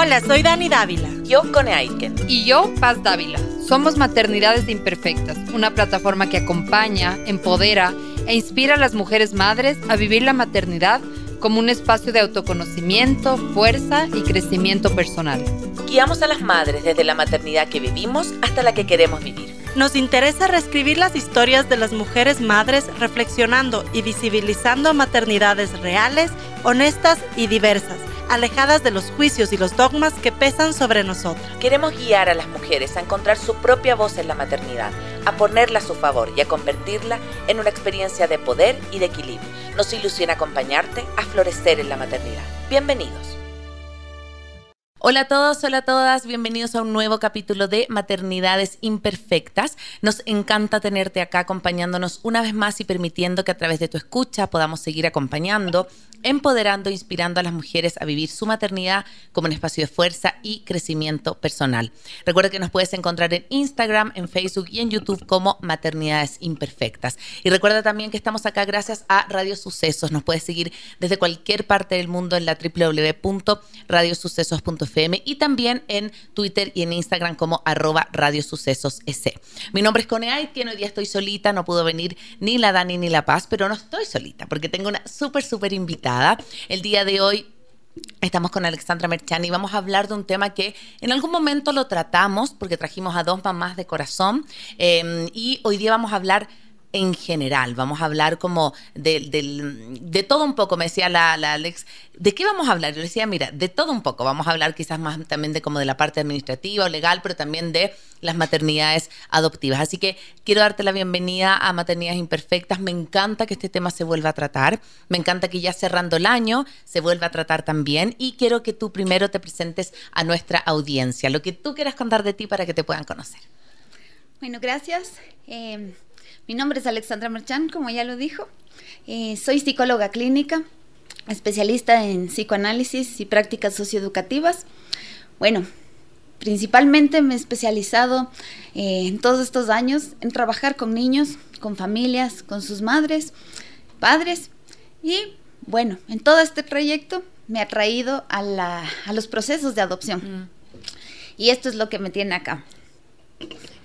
Hola, soy Dani Dávila. Yo, Cone Aiken. Y yo, Paz Dávila. Somos Maternidades Imperfectas, una plataforma que acompaña, empodera e inspira a las mujeres madres a vivir la maternidad como un espacio de autoconocimiento, fuerza y crecimiento personal. Guiamos a las madres desde la maternidad que vivimos hasta la que queremos vivir. Nos interesa reescribir las historias de las mujeres madres reflexionando y visibilizando maternidades reales, honestas y diversas alejadas de los juicios y los dogmas que pesan sobre nosotras. Queremos guiar a las mujeres a encontrar su propia voz en la maternidad, a ponerla a su favor y a convertirla en una experiencia de poder y de equilibrio. Nos ilusiona acompañarte a florecer en la maternidad. Bienvenidos. Hola a todos, hola a todas, bienvenidos a un nuevo capítulo de Maternidades Imperfectas. Nos encanta tenerte acá acompañándonos una vez más y permitiendo que a través de tu escucha podamos seguir acompañando empoderando inspirando a las mujeres a vivir su maternidad como un espacio de fuerza y crecimiento personal. Recuerda que nos puedes encontrar en Instagram, en Facebook y en YouTube como Maternidades Imperfectas. Y recuerda también que estamos acá gracias a Radio Sucesos. Nos puedes seguir desde cualquier parte del mundo en la www.radiosucesos.fm y también en Twitter y en Instagram como arroba radiosucesos Mi nombre es Cone que hoy día estoy solita, no pudo venir ni la Dani ni la Paz, pero no estoy solita porque tengo una súper, súper invitada. El día de hoy Estamos con Alexandra Merchani y vamos a hablar de un tema que en algún momento lo tratamos porque trajimos a dos mamás de corazón eh, y hoy día vamos a hablar en general. Vamos a hablar como de, de, todo un poco, me decía la, Alex, ¿de qué vamos a hablar? Yo decía, mira, de todo un poco. Vamos a hablar quizás más también de como de la parte administrativa o legal, pero también de las maternidades adoptivas. Así que quiero darte la bienvenida a Maternidades Imperfectas. Me encanta que este tema se vuelva a tratar. Me encanta que ya cerrando el año se vuelva a tratar también. Y quiero que tú primero te presentes a nuestra audiencia, lo que tú quieras contar de ti para que te puedan conocer. Bueno, gracias. Eh, mi nombre es Alexandra Merchan, como ya lo dijo. Eh, soy psicóloga clínica, especialista en psicoanálisis y prácticas socioeducativas. Bueno, principalmente me he especializado eh, en todos estos años en trabajar con niños, con familias, con sus madres, padres y bueno, en todo este trayecto me ha traído a, los procesos de adopción. Mm. Y esto es lo que me tiene acá.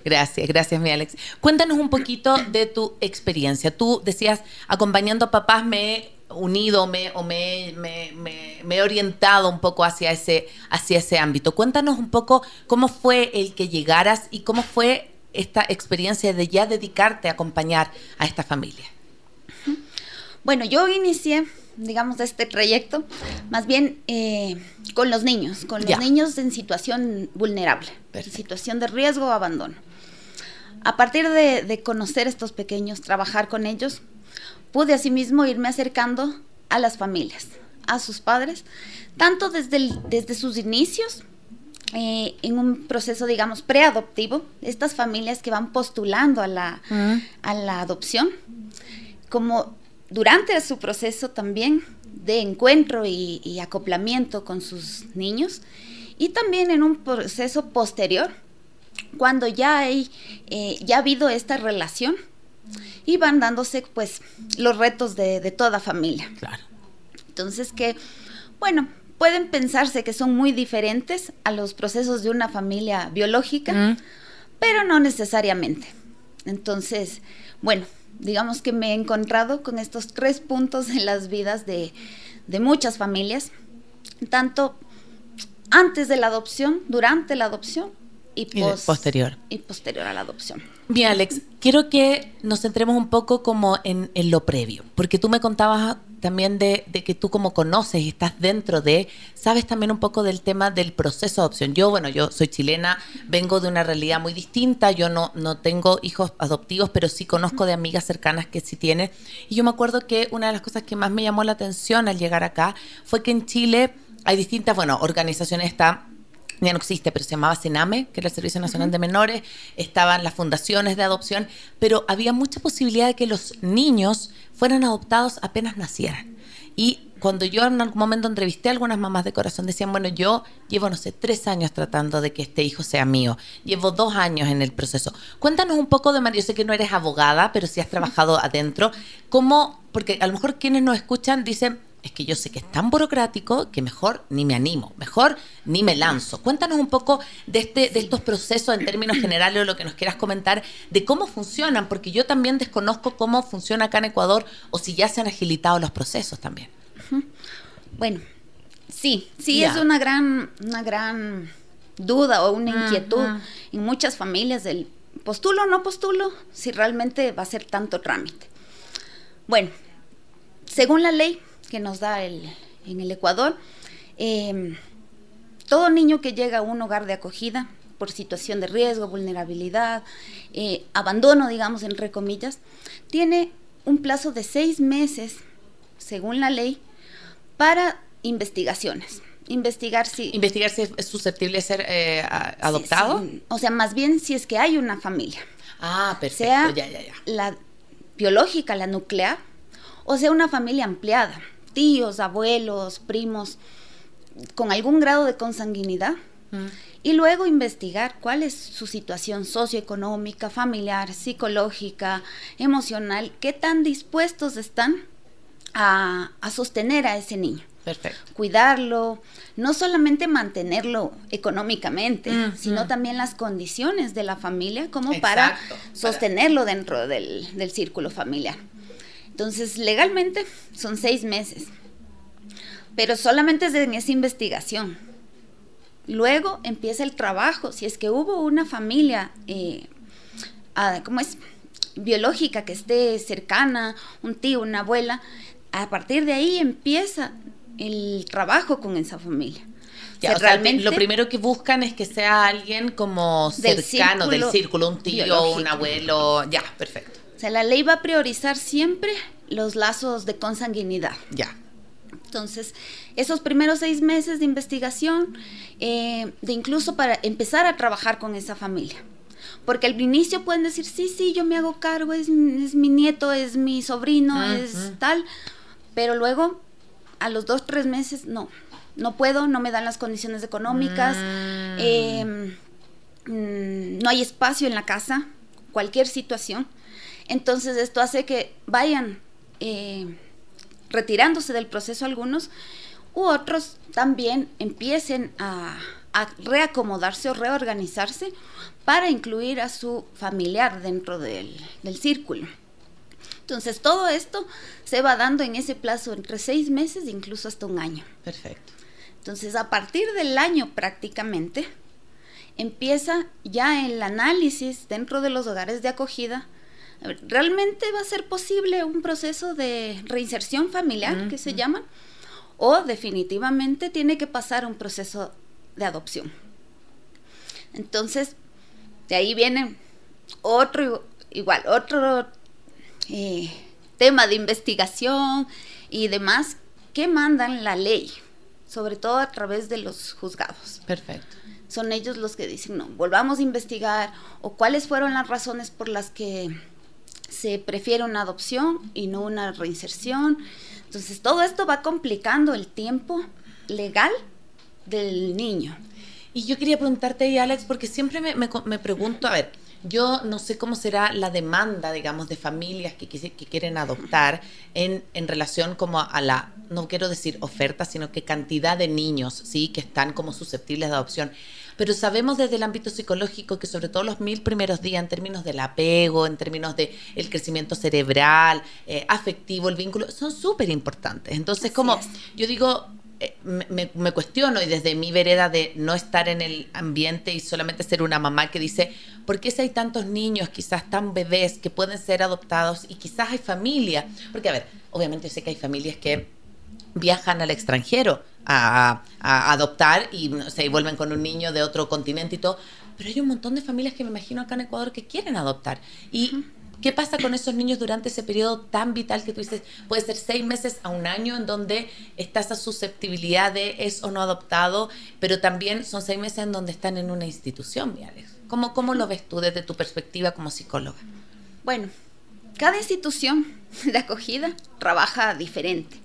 Gracias, gracias, mi Alex. Cuéntanos un poquito de tu experiencia. Tú decías, acompañando a papás me he unido me, o me, me, he orientado un poco hacia ese, hacia ese ámbito. Cuéntanos un poco cómo fue el que llegaras y cómo fue esta experiencia de ya dedicarte a acompañar a esta familia. Bueno, yo inicié, digamos, este trayecto más bien eh, con los niños, con los niños en situación vulnerable, en situación de riesgo o abandono. A partir de, conocer estos pequeños, trabajar con ellos, pude asimismo irme acercando a las familias, a sus padres, tanto desde, desde sus inicios, eh, en un proceso, digamos, preadoptivo, estas familias que van postulando a la, mm. a la adopción, como durante su proceso también de encuentro y acoplamiento con sus niños, y también en un proceso posterior, cuando ya hay, eh, ya ha habido esta relación y van dándose pues los retos de, toda familia. Claro. Entonces que, bueno, pueden pensarse que son muy diferentes a los procesos de una familia biológica, mm. pero no necesariamente. Entonces, bueno, digamos que me he encontrado con estos tres puntos en las vidas de, de muchas familias, tanto antes de la adopción, durante la adopción y, posterior. Y posterior a la adopción. Bien, Alex, quiero que nos centremos un poco como en, lo previo, porque tú me contabas también de, que tú como conoces y estás dentro de, sabes también un poco del tema del proceso de adopción. Yo, bueno, yo soy chilena, vengo de una realidad muy distinta, yo no, no tengo hijos adoptivos, pero sí conozco de amigas cercanas que sí tienen. Y yo me acuerdo que una de las cosas que más me llamó la atención al llegar acá fue que en Chile hay distintas, bueno, organizaciones, está ya no existe, pero se llamaba Sename, que era el Servicio Nacional de Menores, estaban las fundaciones de adopción, pero había mucha posibilidad de que los niños fueran adoptados apenas nacieran. Y cuando yo en algún momento entrevisté a algunas mamás de corazón, decían, bueno, yo llevo, no sé, tres años tratando de que este hijo sea mío, llevo dos años en el proceso. Cuéntanos un poco de María, yo sé que no eres abogada, pero sí has trabajado adentro, ¿cómo, porque a lo mejor quienes nos escuchan dicen, es que yo sé que es tan burocrático que mejor ni me animo, mejor ni me lanzo. Cuéntanos un poco de, este, de estos procesos en términos generales o lo que nos quieras comentar de cómo funcionan, porque yo también desconozco cómo funciona acá en Ecuador o si ya se han agilitado los procesos también. Bueno, sí, sí es una gran, una gran duda o una inquietud en muchas familias del postulo o no postulo, si realmente va a ser tanto trámite. Bueno, según la ley que nos da el, en el Ecuador, em, todo niño que llega a un hogar de acogida por situación de riesgo, vulnerabilidad, eh, abandono, digamos, entre comillas, tiene un plazo de seis meses, según la ley, para investigaciones. Investigar si... Investigar si es susceptible de ser eh, adoptado. O sea, más bien si es que hay una familia. Ah, perfecto. Sea ya, ya, ya. la biológica, la nuclear, o sea, una familia ampliada, tíos, abuelos, primos, con algún grado de consanguinidad. Mm. Y luego investigar cuál es su situación socioeconómica, familiar, psicológica, emocional, qué tan dispuestos están a, sostener a ese niño. Perfecto. Cuidarlo, no solamente mantenerlo económicamente, mm, sino mm. también las condiciones de la familia como para sostenerlo dentro del, del círculo familiar. Entonces, legalmente son seis meses, pero solamente es en esa investigación. Luego empieza el trabajo, si es que hubo una familia, eh, ¿cómo es? biológica que esté cercana, un tío, una abuela, a partir de ahí empieza el trabajo con esa familia. realmente, lo primero que buscan es que sea alguien como cercano del círculo, un tío, un abuelo, ya, perfecto. Sea, la ley va a priorizar siempre los lazos de consanguinidad. Ya. Entonces, esos primeros seis meses de investigación, eh, de incluso para empezar a trabajar con esa familia. Porque al inicio pueden decir, sí, sí, yo me hago cargo, es, mi nieto, es mi sobrino, es tal. Pero luego, a los dos, tres meses, no, no puedo, no me dan las condiciones económicas, mm. em, mm, no hay espacio en la casa, cualquier situación. Entonces esto hace que vayan eh, retirándose del proceso algunos, u otros también empiecen a, reacomodarse o reorganizarse para incluir a su familiar dentro del, del, círculo. Entonces, todo esto se va dando en ese plazo entre seis meses e incluso hasta un año. Perfecto. Entonces, a partir del año prácticamente, empieza ya el análisis dentro de los hogares de acogida ¿realmente va a ser posible un proceso de reinserción familiar, que se llama? O definitivamente tiene que pasar un proceso de adopción. Entonces, de ahí viene otro, igual, otro eh, tema de investigación y demás que mandan la ley, sobre todo a través de los juzgados. Perfecto. Son ellos los que dicen, no, volvamos a investigar o cuáles fueron las razones por las que se prefiere una adopción y no una reinserción. Entonces todo esto va complicando el tiempo legal del niño. Y yo quería preguntarte ahí, Alex, porque siempre me, me, pregunto, a ver, yo no sé cómo será la demanda, digamos, de familias que, que, quieren adoptar en, en, relación como a la, no quiero decir oferta, sino que cantidad de niños, ¿sí? Que están como susceptibles de adopción pero sabemos desde el ámbito psicológico que sobre todo los mil primeros días en términos del apego, en términos del el crecimiento cerebral, eh, afectivo, el vínculo, son súper importantes. Entonces, como yo digo, eh, me, me, cuestiono y desde mi vereda de no estar en el ambiente y solamente ser una mamá que dice, ¿por qué si hay tantos niños, quizás tan bebés, que pueden ser adoptados y quizás hay familia? Porque, a ver, obviamente sé que hay familias que viajan al extranjero a, adoptar y se vuelven con un niño de otro continente y todo. Pero hay un montón de familias que me imagino acá en Ecuador que quieren adoptar. ¿Y qué pasa con esos niños durante ese periodo tan vital que tú dices, puede ser seis meses a un año en donde está esa susceptibilidad de es o no adoptado, pero también son seis meses en donde están en una institución, Alex? ¿Cómo, ¿Cómo lo ves tú desde tu perspectiva como psicóloga? Bueno, cada institución de acogida trabaja diferente,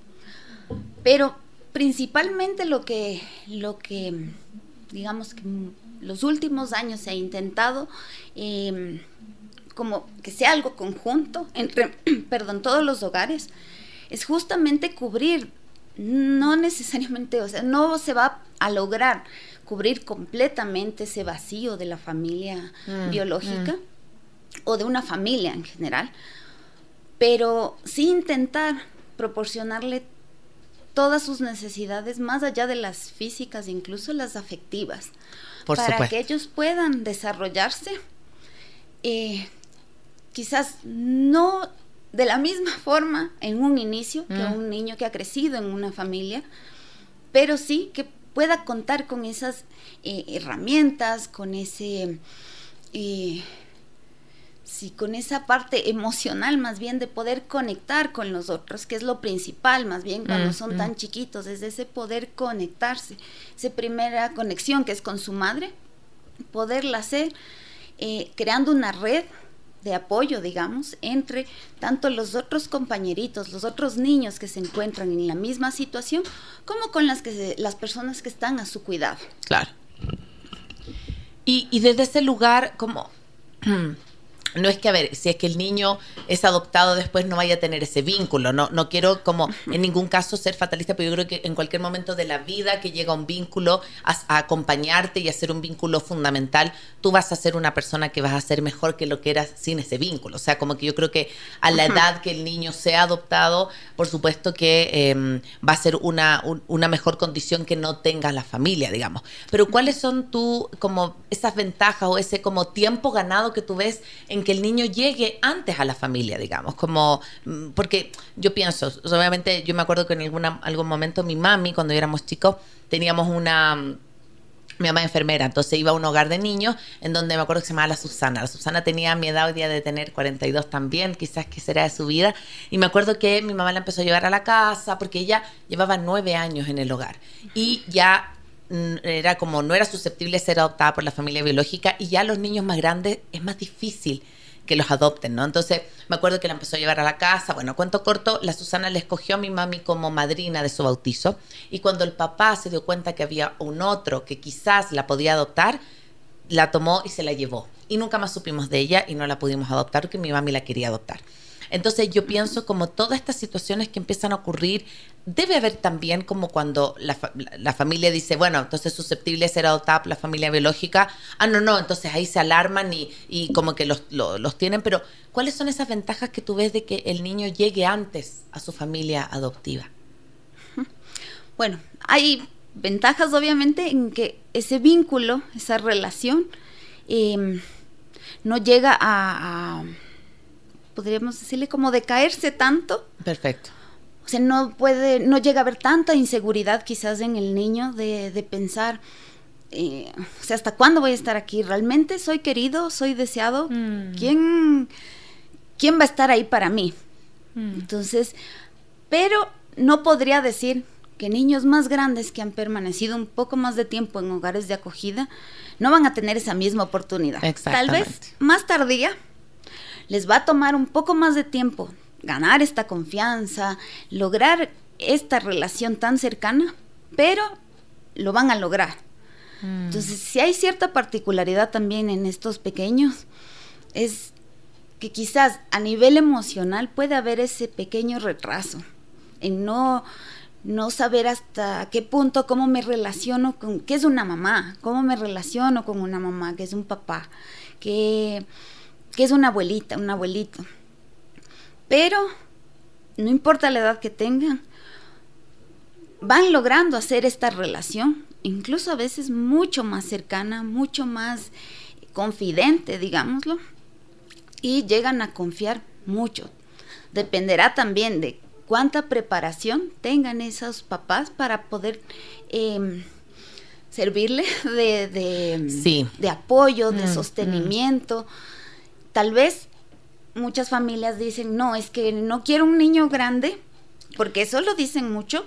pero principalmente lo que, lo que, digamos que los últimos años se ha intentado, em, como que sea algo conjunto entre, perdón, todos los hogares, es justamente cubrir no necesariamente, o sea, no se va a lograr cubrir completamente ese vacío de la familia mm, biológica mm. o de una familia en general, pero sí intentar proporcionarle todas sus necesidades, más allá de las físicas, incluso las afectivas, para que ellos puedan desarrollarse, eh, quizás no de la misma forma en un inicio que mm. un niño que ha crecido en una familia, pero sí que pueda contar con esas eh, herramientas, con ese... Eh, sí, con esa parte emocional más bien de poder conectar con los otros, que es lo principal más bien cuando mm, son tan chiquitos, es ese poder conectarse, esa primera conexión que es con su madre, poderla hacer eh, creando una red de apoyo, digamos, entre tanto los otros compañeritos, los otros niños que se encuentran en la misma situación, como con las, que las personas que están a su cuidado. Claro. Y, y desde ese lugar, como no es que, a ver, si es que el niño es adoptado después no vaya a tener ese vínculo. No, no quiero como en ningún caso ser fatalista, pero yo creo que en cualquier momento de la vida que llega un vínculo a, acompañarte y a ser un vínculo fundamental, tú vas a ser una persona que vas a ser mejor que lo que eras sin ese vínculo. O sea, como que yo creo que a la edad que el niño sea adoptado, por supuesto que em, va a ser una, una mejor condición que no tenga la familia, digamos. Pero ¿cuáles son tú como esas ventajas o ese como tiempo ganado que tú ves en que el niño llegue antes a la familia, digamos, como, mm, porque yo pienso, obviamente yo me acuerdo que en algún momento mi mami, cuando éramos chicos, teníamos una mm, mi mamá enfermera, entonces iba a un hogar de niños en donde me acuerdo que se llamaba la Susana. La Susana tenía mi edad hoy día de tener 42 también, quizás que será de su vida. Y me acuerdo que mi mamá la empezó a llevar a la casa porque ella llevaba nueve años en el hogar y ya era como no era susceptible de ser adoptada por la familia biológica y ya los niños más grandes es más difícil que los adopten, ¿no? Entonces me acuerdo que la empezó a llevar a la casa, bueno, cuento corto, la Susana le escogió a mi mami como madrina de su bautizo y cuando el papá se dio cuenta que había un otro que quizás la podía adoptar, la tomó y se la llevó. Y nunca más supimos de ella y no la pudimos adoptar porque mi mami la quería adoptar. Entonces yo pienso como todas estas situaciones que empiezan a ocurrir, debe haber también como cuando la, familia dice, bueno, entonces susceptible de ser adoptada la familia biológica, ah, no, no, entonces ahí se alarman y, y como que los, los, tienen, pero ¿cuáles son esas ventajas que tú ves de que el niño llegue antes a su familia adoptiva? Bueno, hay ventajas obviamente en que ese vínculo, esa relación, em, no llega a podríamos decirle, como de caerse tanto. Perfecto. O sea, no puede, no llega a haber tanta inseguridad quizás en el niño de, de pensar, eh, o sea, ¿hasta cuándo voy a estar aquí? ¿Realmente soy querido? ¿Soy deseado? Mm. ¿Quién, ¿Quién va a estar ahí para mí? Mm. Entonces, pero no podría decir que niños más grandes que han permanecido un poco más de tiempo en hogares de acogida no van a tener esa misma oportunidad. Tal vez más tardía, les va a tomar un poco más de tiempo ganar esta confianza, lograr esta relación tan cercana, pero lo van a lograr. Mm. Entonces, si hay cierta particularidad también en estos pequeños, es que quizás a nivel emocional puede haber ese pequeño retraso en no no saber hasta qué punto, cómo me relaciono con, qué es una mamá, cómo me relaciono con una mamá, qué es un papá, qué, que es una abuelita, un abuelito. Pero no importa la edad que tengan, van logrando hacer esta relación, incluso a veces mucho más cercana, mucho más confidente, digámoslo, y llegan a confiar mucho. Dependerá también de cuánta preparación tengan esos papás para poder em, servirle de, de, apoyo, de mm, sostenimiento. Tal vez muchas familias dicen, no, es que no quiero un niño grande, porque eso lo dicen mucho.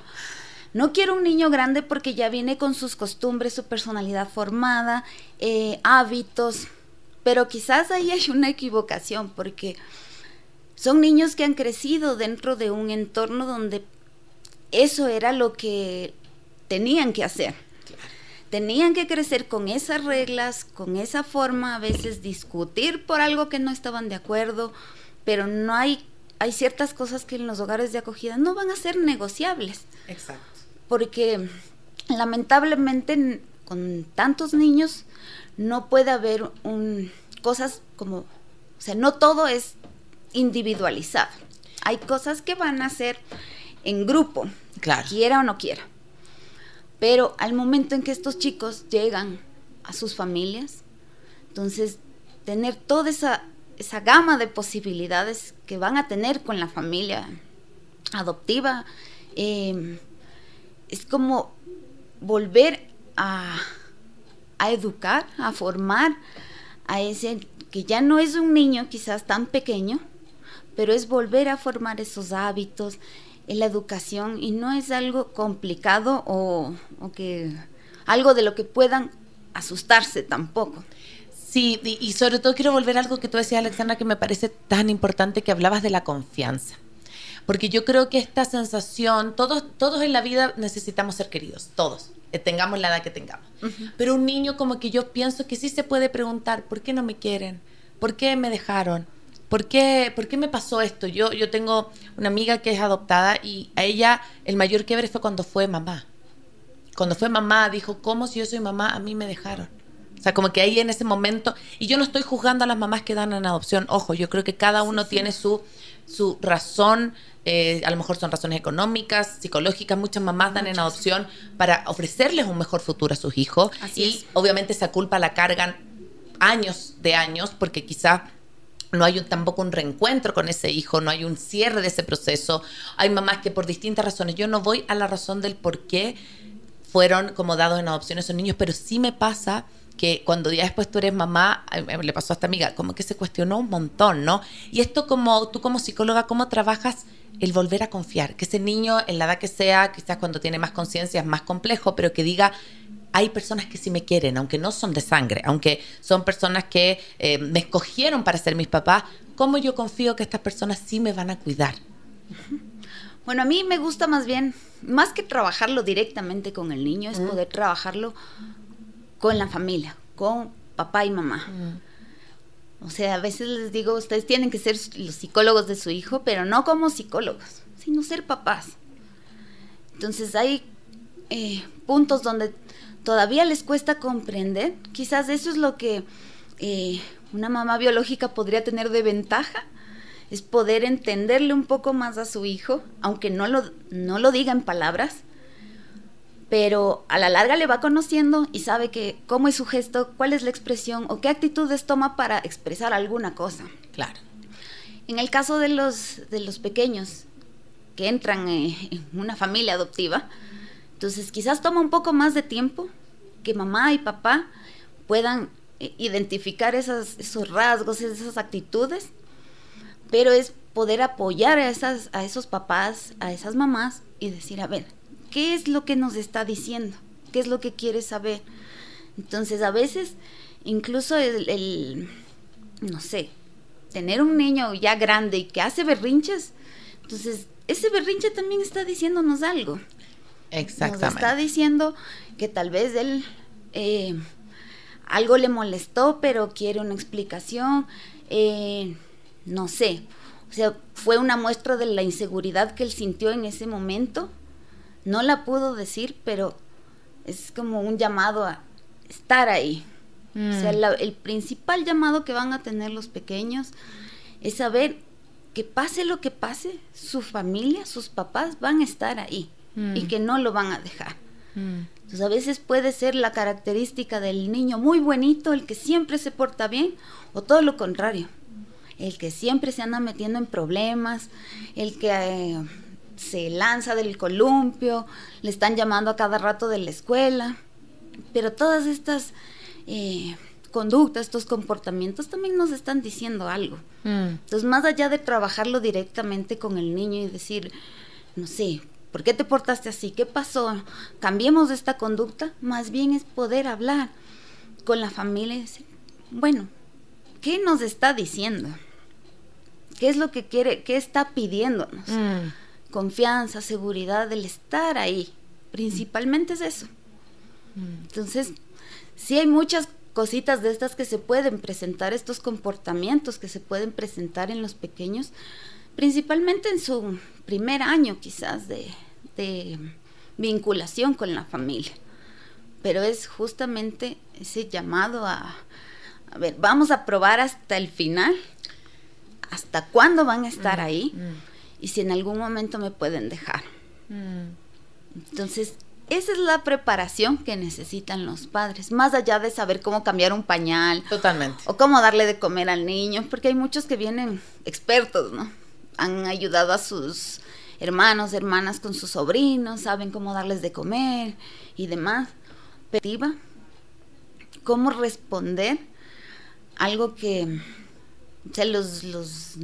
No quiero un niño grande porque ya viene con sus costumbres, su personalidad formada, eh, hábitos, pero quizás ahí hay una equivocación porque son niños que han crecido dentro de un entorno donde eso era lo que tenían que hacer tenían que crecer con esas reglas, con esa forma, a veces discutir por algo que no estaban de acuerdo, pero no hay hay ciertas cosas que en los hogares de acogida no van a ser negociables. Exacto. Porque lamentablemente con tantos niños no puede haber un, cosas como, o sea, no todo es individualizado. Hay cosas que van a ser en grupo, claro. quiera o no quiera. Pero al momento en que estos chicos llegan a sus familias, entonces tener toda esa, esa gama de posibilidades que van a tener con la familia adoptiva, em, es como volver a, a educar, a formar a ese que ya no es un niño quizás tan pequeño, pero es volver a formar esos hábitos, en la educación y no es algo complicado o, que algo de lo que puedan asustarse tampoco. Sí, y, sobre todo quiero volver a algo que tú decías, Alexandra, que me parece tan importante que hablabas de la confianza. Porque yo creo que esta sensación, todos, todos en la vida necesitamos ser queridos, todos, tengamos la edad que tengamos. Pero un niño como que yo pienso que sí se puede preguntar, ¿por qué no me quieren? ¿Por qué me dejaron? ¿Por qué, ¿por qué me pasó esto? Yo, yo tengo una amiga que es adoptada y a ella el mayor quiebre fue cuando fue mamá. Cuando fue mamá dijo, ¿cómo si yo soy mamá a mí me dejaron? O sea, como que ahí en ese momento, y yo no estoy juzgando a las mamás que dan en adopción, ojo, yo creo que cada uno tiene su, su razón, eh, a lo mejor son razones económicas, psicológicas, muchas mamás dan en adopción para ofrecerles un mejor futuro a sus hijos y obviamente esa culpa la cargan años de años porque quizá no hay tampoco un reencuentro con ese hijo, no hay un cierre de ese proceso. Hay mamás que por distintas razones, yo no voy a la razón del por qué fueron como dados en adopción esos niños, pero sí me pasa que cuando ya después tú eres mamá, le pasó a esta amiga, como que se cuestionó un montón, ¿no? Y esto como tú como psicóloga, ¿cómo trabajas el volver a confiar? Que ese niño, en la edad que sea, quizás cuando tiene más conciencia es más complejo, pero que diga, hay personas que sí me quieren, aunque no son de sangre, aunque son personas que eh, me escogieron para ser mis papás, ¿cómo yo confío que estas personas sí me van a cuidar? Bueno, a mí me gusta más bien, más que trabajarlo directamente con el niño, es poder trabajarlo con la familia, con papá y mamá. O sea, a veces les digo, ustedes tienen que ser los psicólogos de su hijo, pero no como psicólogos, sino ser papás. Entonces hay eh, puntos donde todavía les cuesta comprender. Quizás eso es lo que eh, una mamá biológica podría tener de ventaja, es poder entenderle un poco más a su hijo, aunque no lo, no lo diga en palabras, pero a la larga le va conociendo y sabe que cómo es su gesto, cuál es la expresión o qué actitudes toma para expresar alguna cosa. Claro. En el caso de los, de los pequeños que entran eh, en una familia adoptiva, entonces quizás toma un poco más de tiempo que mamá y papá puedan eh, identificar esos rasgos, esas actitudes, pero es poder apoyar a, esas, a esos papás, a esas mamás y decir, a ver, ¿qué es lo que nos está diciendo? ¿Qué es lo que quiere saber? Entonces a veces incluso el no sé, tener un niño ya grande y que hace berrinches, entonces ese berrinche también está diciéndonos algo. Exactamente. Nos está diciendo que tal vez él eh, algo le molestó, pero quiere una explicación. Eh, no sé. O sea, fue una muestra de la inseguridad que él sintió en ese momento. No la pudo decir, pero es como un llamado a estar ahí. O sea, mm. el principal llamado que van a tener los pequeños es saber que pase lo que pase, su familia, sus papás van a estar ahí y mm. que no lo van a dejar. Mm. Entonces a veces puede ser la característica del niño muy bonito, el que siempre se porta bien, o todo lo contrario, el que siempre se anda metiendo en problemas, el que eh, se lanza del columpio, le están llamando a cada rato de la escuela, pero todas estas eh, conductas, estos comportamientos también nos están diciendo algo. Mm. Entonces más allá de trabajarlo directamente con el niño y decir, no sé, ¿Por qué te portaste así? ¿Qué pasó? Cambiemos esta conducta. Más bien es poder hablar con la familia y decir, bueno, ¿qué nos está diciendo? ¿Qué es lo que quiere? ¿Qué está pidiéndonos? Mm. Confianza, seguridad, el estar ahí. Principalmente es eso. Mm. Entonces, sí hay muchas cositas de estas que se pueden presentar, estos comportamientos que se pueden presentar en los pequeños, principalmente en su primer año quizás de, de vinculación con la familia. Pero es justamente ese llamado a, a ver, vamos a probar hasta el final, hasta cuándo van a estar mm, ahí mm. y si en algún momento me pueden dejar. Mm. Entonces, esa es la preparación que necesitan los padres, más allá de saber cómo cambiar un pañal. Totalmente. O cómo darle de comer al niño, porque hay muchos que vienen expertos, ¿no? Han ayudado a sus hermanos, hermanas con sus sobrinos, saben cómo darles de comer y demás. Pero, ¿cómo responder algo que los, los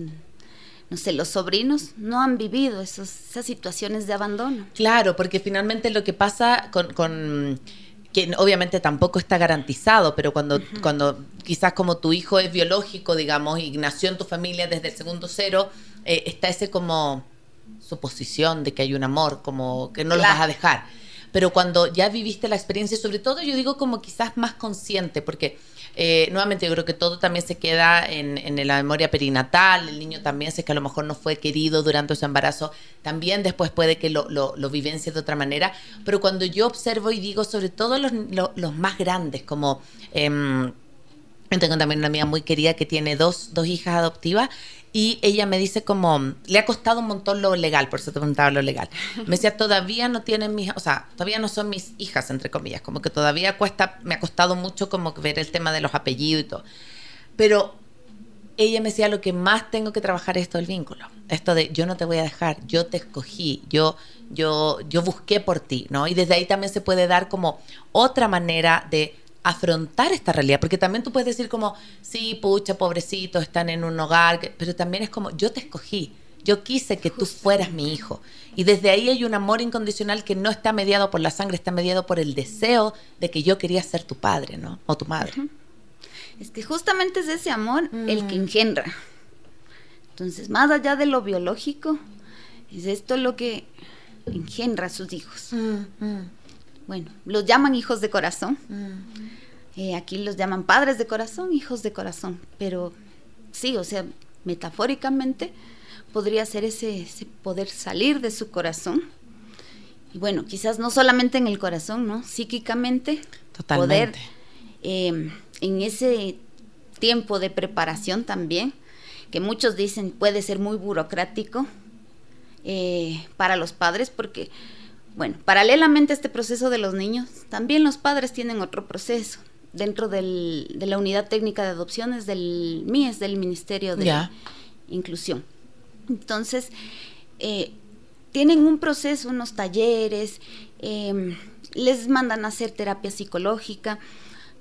no sé, los sobrinos no han vivido esas situaciones de abandono. Claro, porque finalmente lo que pasa con que obviamente tampoco está garantizado, pero cuando, cuando quizás como tu hijo es biológico, digamos, y nació en tu familia desde el segundo cero, eh, está ese como suposición de que hay un amor, como que no lo vas a dejar. Pero cuando ya viviste la experiencia, sobre todo yo digo como quizás más consciente, porque eh, nuevamente yo creo que todo también se queda en, en, la memoria perinatal, el niño también sé que a lo mejor no fue querido durante su embarazo, también después puede que lo, lo, lo vivencie de otra manera, pero cuando yo observo y digo, sobre todo los, los, más grandes, como... Eh, tengo también una amiga muy querida que tiene dos, dos hijas adoptivas y ella me dice como, le ha costado un montón lo legal, por eso te preguntaba lo legal. Me decía, todavía no tienen mis, o sea, todavía no son mis hijas, entre comillas, como que todavía cuesta, me ha costado mucho como ver el tema de los apellidos y todo. Pero ella me decía, lo que más tengo que trabajar es esto del vínculo, esto de yo no te voy a dejar, yo te escogí, yo, yo, yo busqué por ti, ¿no? Y desde ahí también se puede dar como otra manera de afrontar esta realidad, porque también tú puedes decir como, sí, pucha, pobrecitos, están en un hogar, pero también es como, yo te escogí, yo quise que tú fueras mi hijo. Y desde ahí hay un amor incondicional que no está mediado por la sangre, está mediado por el deseo de que yo quería ser tu padre, ¿no? O tu madre. Es que justamente es ese amor el que mm. engendra. Entonces, más allá de lo biológico, es esto lo que engendra a sus hijos. Mm, mm. Bueno, los llaman hijos de corazón. Eh, aquí los llaman padres de corazón, hijos de corazón, pero sí, o sea, metafóricamente podría ser ese, poder salir de su corazón. Y bueno, quizás no solamente en el corazón, ¿no? Psíquicamente, poder em, en ese tiempo de preparación también, que muchos dicen puede ser muy burocrático eh, para los padres, porque, bueno, paralelamente a este proceso de los niños, también los padres tienen otro proceso dentro de la unidad técnica de adopciones del MIES, del Ministerio de Inclusión. Entonces, eh, tienen un proceso, unos talleres, em, les mandan a hacer terapia psicológica.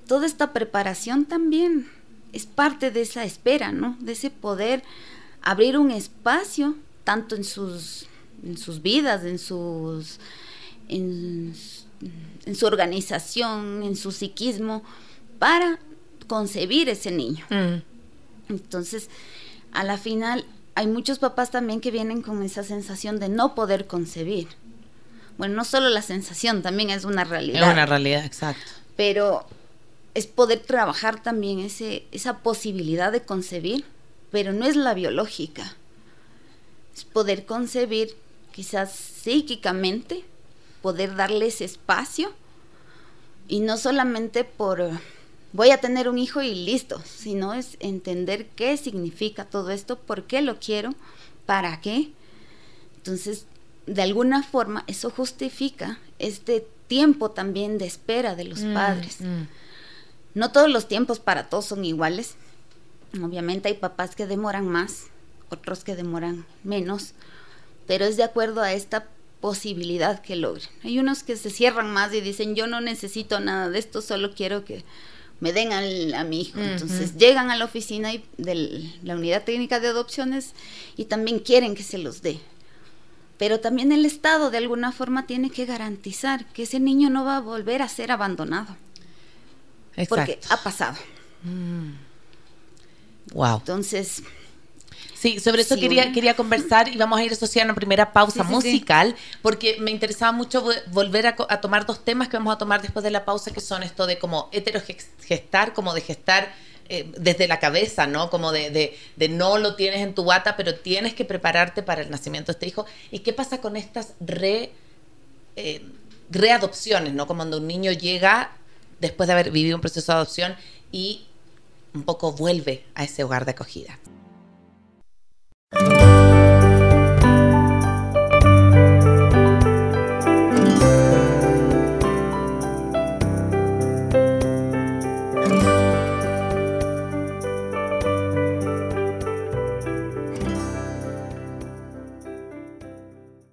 Toda esta preparación también es parte de esa espera, ¿no? De ese poder abrir un espacio, tanto en sus, en sus vidas, en sus en su organización, en su psiquismo, para concebir ese niño. Mm. Entonces, a la final, hay muchos papás también que vienen con esa sensación de no poder concebir. Bueno, no solo la sensación, también es una realidad. Es una realidad, exacto. Pero es poder trabajar también ese, esa posibilidad de concebir, pero no es la biológica. Es poder concebir quizás psíquicamente, poder darles espacio y no solamente por voy a tener un hijo y listo, sino es entender qué significa todo esto, por qué lo quiero, para qué. Entonces, de alguna forma, eso justifica este tiempo también de espera de los mm, padres. Mm. No todos los tiempos para todos son iguales. Obviamente hay papás que demoran más, otros que demoran menos, pero es de acuerdo a esta posibilidad que logren. Hay unos que se cierran más y dicen, yo no necesito nada de esto, solo quiero que me den a mi hijo. Entonces llegan a la oficina de la unidad técnica de adopciones y también quieren que se los dé. Pero también el Estado de alguna forma tiene que garantizar que ese niño no va a volver a ser abandonado. Porque ha pasado. Wow. Mm. Entonces, Sí, sobre eso quería, quería conversar y vamos a ir asociar una primera pausa musical porque me interesaba mucho volver a, tomar dos temas que vamos a tomar después de la pausa que son esto de como heterogestar, como de gestar eh, desde la cabeza, ¿no? Como de, de, no lo tienes en tu bata, pero tienes que prepararte para el nacimiento de este hijo. ¿Y qué pasa con estas re, eh, readopciones, ¿no? Como cuando un niño llega después de haber vivido un proceso de adopción y un poco vuelve a ese hogar de acogida. Thank you.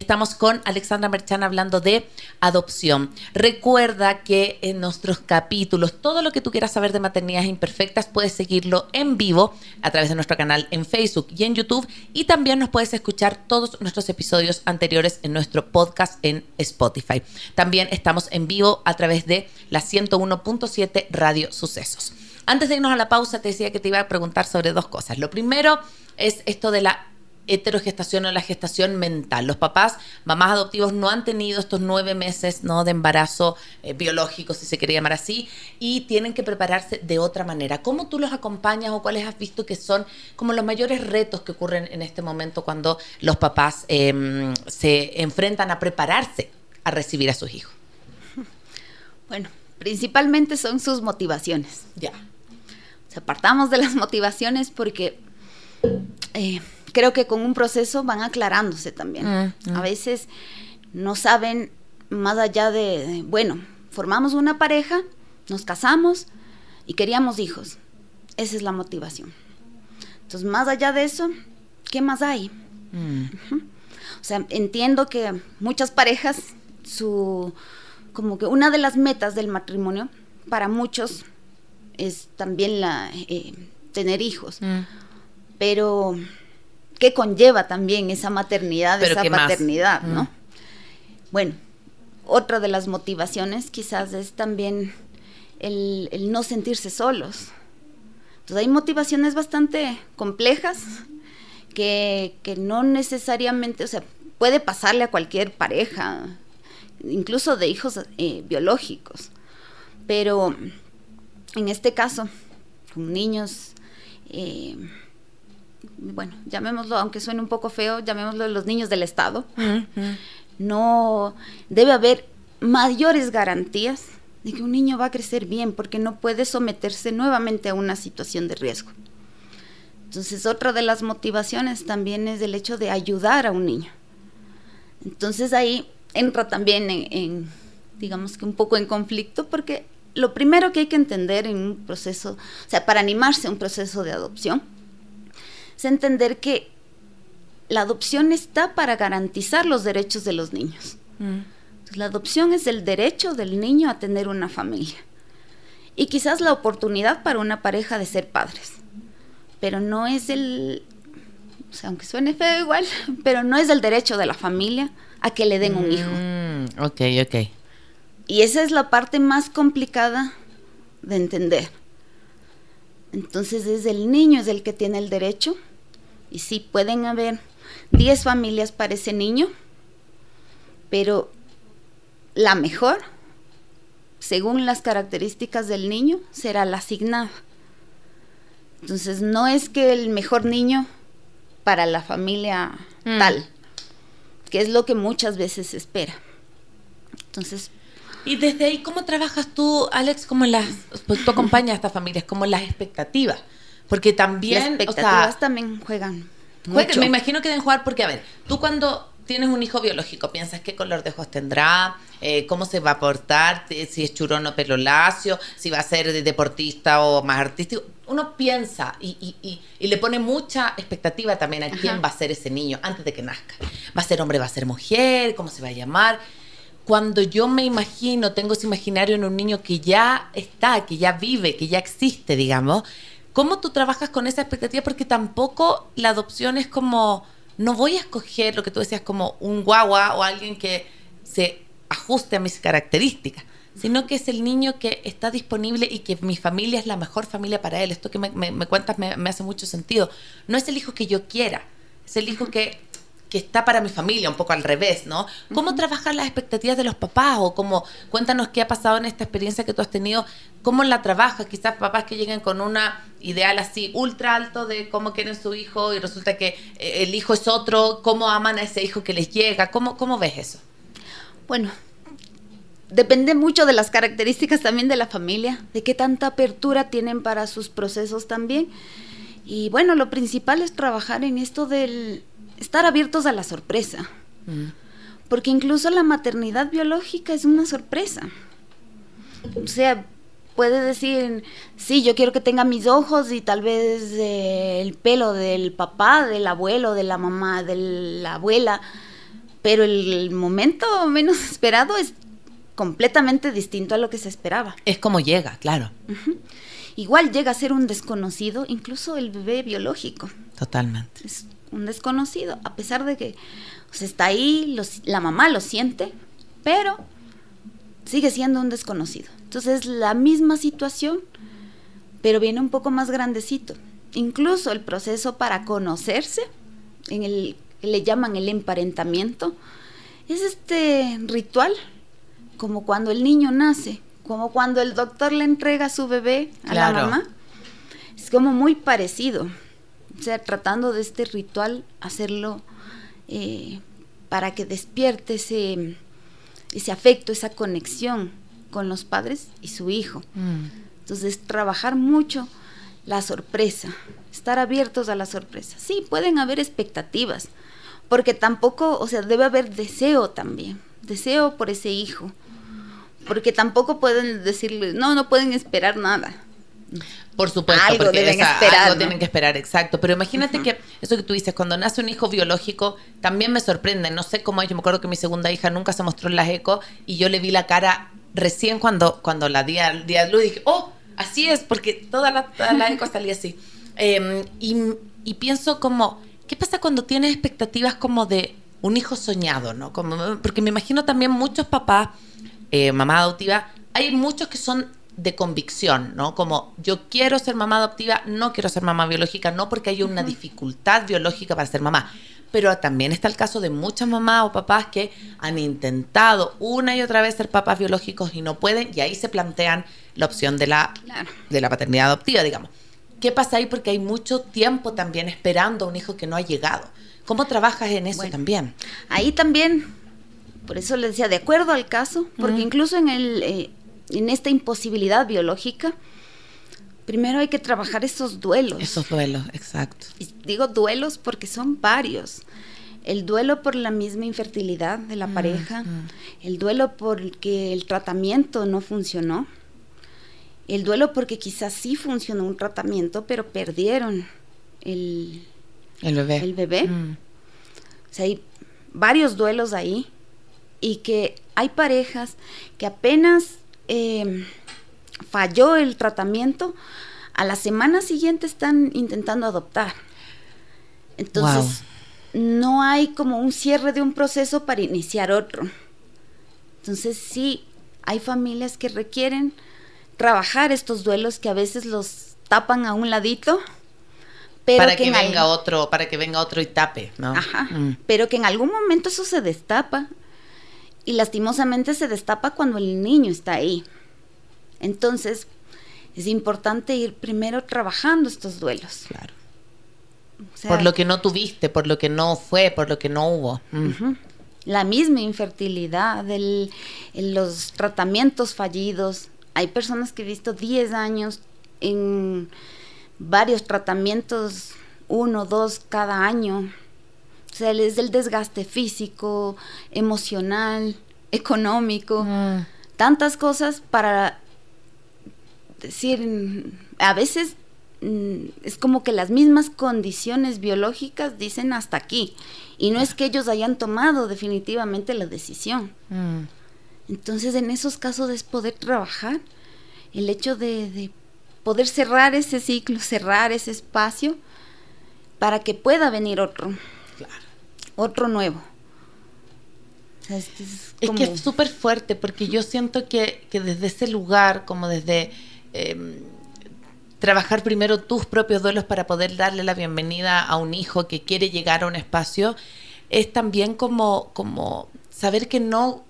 Estamos con Alexandra Merchan hablando de adopción. Recuerda que en nuestros capítulos, todo lo que tú quieras saber de maternidades imperfectas, puedes seguirlo en vivo a través de nuestro canal en Facebook y en YouTube. Y también nos puedes escuchar todos nuestros episodios anteriores en nuestro podcast en Spotify. También estamos en vivo a través de la 101.7 Radio Sucesos. Antes de irnos a la pausa, te decía que te iba a preguntar sobre dos cosas. Lo primero es esto de la heterogestación o la gestación mental. Los papás, mamás adoptivos, no han tenido estos nueve meses ¿no? de embarazo eh, biológico, si se quiere llamar así, y tienen que prepararse de otra manera. ¿Cómo tú los acompañas o cuáles has visto que son como los mayores retos que ocurren en este momento cuando los papás em, se enfrentan a prepararse a recibir a sus hijos? Bueno, principalmente son sus motivaciones. Ya. O sea, partamos de las motivaciones porque... Eh, creo que con un proceso van aclarándose también. Mm, mm. A veces no saben más allá de, bueno, formamos una pareja, nos casamos y queríamos hijos. Esa es la motivación. Entonces, más allá de eso, ¿qué más hay? Mm. O sea, entiendo que muchas parejas, su, como que una de las metas del matrimonio para muchos es también la, eh, tener hijos. Pero qué conlleva también esa maternidad, esa paternidad, ¿no? Mm. Bueno, otra de las motivaciones quizás es también el, no sentirse solos. Entonces hay motivaciones bastante complejas que, no necesariamente, o sea, puede pasarle a cualquier pareja, incluso de hijos eh, biológicos, pero en este caso, con niños... Eh, bueno, llamémoslo, aunque suene un poco feo, llamémoslo los niños del Estado, no debe haber mayores garantías de que un niño va a crecer bien, porque no puede someterse nuevamente a una situación de riesgo. Entonces, otra de las motivaciones también es el hecho de ayudar a un niño. Entonces ahí entra también en digamos que un poco en conflicto, porque lo primero que hay que entender en un proceso, o sea, para animarse a un proceso de adopción, es entender que la adopción está para garantizar los derechos de los niños. Mm. la adopción es el derecho del niño a tener una familia y quizás la oportunidad para una pareja de ser padres. Pero no es el, o sea, aunque suene feo igual, pero no es el derecho de la familia a que le den un hijo. Mm, ok, ok. Y esa es la parte más complicada de entender. Entonces es el niño es el que tiene el derecho y sí pueden haber 10 familias para ese niño, pero la mejor, según las características del niño, será la asignada. Entonces no es que el mejor niño para la familia mm. tal, que es lo que muchas veces se espera. Entonces, y desde ahí, ¿cómo trabajas tú, Alex? ¿Cómo las, pues tú acompañas a estas familias? ¿Cómo las expectativas? Porque también... Las expectativas también juegan. me imagino que deben jugar porque, a ver, tú cuando tienes un hijo biológico, piensas qué color de ojos tendrá, eh, cómo se va a portar, si es churón o pelo lacio, si va a ser deportista o más artístico. Uno piensa y, y, y, le pone mucha expectativa también a quién va a ser ese niño antes de que nazca. ¿Va a ser hombre, va a ser mujer? ¿Cómo se va a llamar? Cuando yo me imagino, tengo ese imaginario en un niño que ya está, que ya vive, que ya existe, digamos, ¿cómo tú trabajas con esa expectativa? Porque tampoco la adopción es como, no voy a escoger lo que tú decías como un guagua o alguien que se ajuste a mis características, sino que es el niño que está disponible y que mi familia es la mejor familia para él. Esto que me, cuentas me, hace mucho sentido. No es el hijo que yo quiera, es el hijo que que está para mi familia, un poco al revés, ¿no? ¿Cómo trabajar las expectativas de los papás? O cómo, cuéntanos qué ha pasado en esta experiencia que tú has tenido, cómo la trabajas, quizás papás que lleguen con una ideal así ultra alto de cómo quieren su hijo y resulta que eh, el hijo es otro, cómo aman a ese hijo que les llega, ¿cómo, cómo ves eso? Bueno, depende mucho de las características también de la familia, de qué tanta apertura tienen para sus procesos también. Y bueno, lo principal es trabajar en esto del estar abiertos a la sorpresa. Mm. Porque incluso la maternidad biológica es una sorpresa. O sea, puede decir, sí, yo quiero que tenga mis ojos y tal vez eh, el pelo del papá, del abuelo, de la mamá, de la abuela, pero el momento menos esperado es completamente distinto a lo que se esperaba. Es como llega, claro. Igual llega a ser un desconocido, incluso el bebé biológico. Totalmente un desconocido, a pesar de que está ahí, la mamá lo siente, pero sigue siendo un desconocido. Entonces la misma situación, pero viene un poco más grandecito. Incluso el proceso para conocerse, en el que le llaman el emparentamiento, es este ritual, como cuando el niño nace, como cuando el doctor le entrega a su bebé a la mamá. Es como muy parecido. O sea, tratando de este ritual, hacerlo eh, para que despierte ese, ese afecto, esa conexión con los padres y su hijo. Mm. Entonces, trabajar mucho la sorpresa, estar abiertos a la sorpresa. Sí, pueden haber expectativas, porque tampoco, o sea, debe haber deseo también, deseo por ese hijo, porque tampoco pueden decirle, no, no pueden esperar nada. Por supuesto, algo porque deben esperar, algo tienen que esperar, exacto. Pero imagínate que eso que tú dices, cuando nace un hijo biológico, también me sorprende. No sé cómo es. Yo me acuerdo que mi segunda hija nunca se mostró en las eco y yo le vi la cara recién cuando, cuando la di a, luz y dije, oh, así es, porque toda la, toda eco salía así. Em, y, pienso como, ¿qué pasa cuando tienes expectativas como de un hijo soñado, no? Como, porque me imagino también muchos papás, eh, mamá adoptiva, hay muchos que son de convicción, ¿no? Como yo quiero ser mamá adoptiva, no quiero ser mamá biológica, no porque hay una dificultad biológica para ser mamá. Pero también está el caso de muchas mamás o papás que han intentado una y otra vez ser papás biológicos y no pueden, y ahí se plantean la opción de la, de la paternidad adoptiva, digamos. ¿Qué pasa ahí? Porque hay mucho tiempo también esperando a un hijo que no ha llegado. ¿Cómo trabajas en eso también? Ahí también, por eso les decía, de acuerdo al caso, porque incluso en el... Eh, en esta imposibilidad biológica, primero hay que trabajar esos duelos. Esos duelos, exacto. Y digo duelos porque son varios. El duelo por la misma infertilidad de la mm, pareja, mm. el duelo porque el tratamiento no funcionó, el duelo porque quizás sí funcionó un tratamiento, pero perdieron el, el bebé. El bebé. Mm. O sea, hay varios duelos ahí y que hay parejas que apenas Em, falló el tratamiento, a la semana siguiente están intentando adoptar. Entonces, no hay como un cierre de un proceso para iniciar otro. Entonces, sí, hay familias que requieren trabajar estos duelos que a veces los tapan a un ladito. Pero para que, venga otro, para que venga otro y tape, ¿no? Ajá. Mm. Pero que en algún momento eso se destapa y lastimosamente se destapa cuando el niño está ahí. Entonces, es importante ir primero trabajando estos duelos. Claro. por lo que no tuviste, por lo que no fue, por lo que no hubo. Mm. La misma infertilidad, los tratamientos fallidos. Hay personas que he visto 10 años en varios tratamientos, uno, dos cada año sea, es el desgaste físico, emocional, económico, mm. tantas cosas para decir, a veces mm, es como que las mismas condiciones biológicas dicen hasta aquí. Y no es que ellos hayan tomado definitivamente la decisión. Mm. Entonces, en esos casos es poder trabajar el hecho de, de, poder cerrar ese ciclo, cerrar ese espacio para que pueda venir otro. Otro nuevo. es, que es súper fuerte porque yo siento que, desde ese lugar, como desde em, trabajar primero tus propios duelos para poder darle la bienvenida a un hijo que quiere llegar a un espacio, es también como, como saber que no,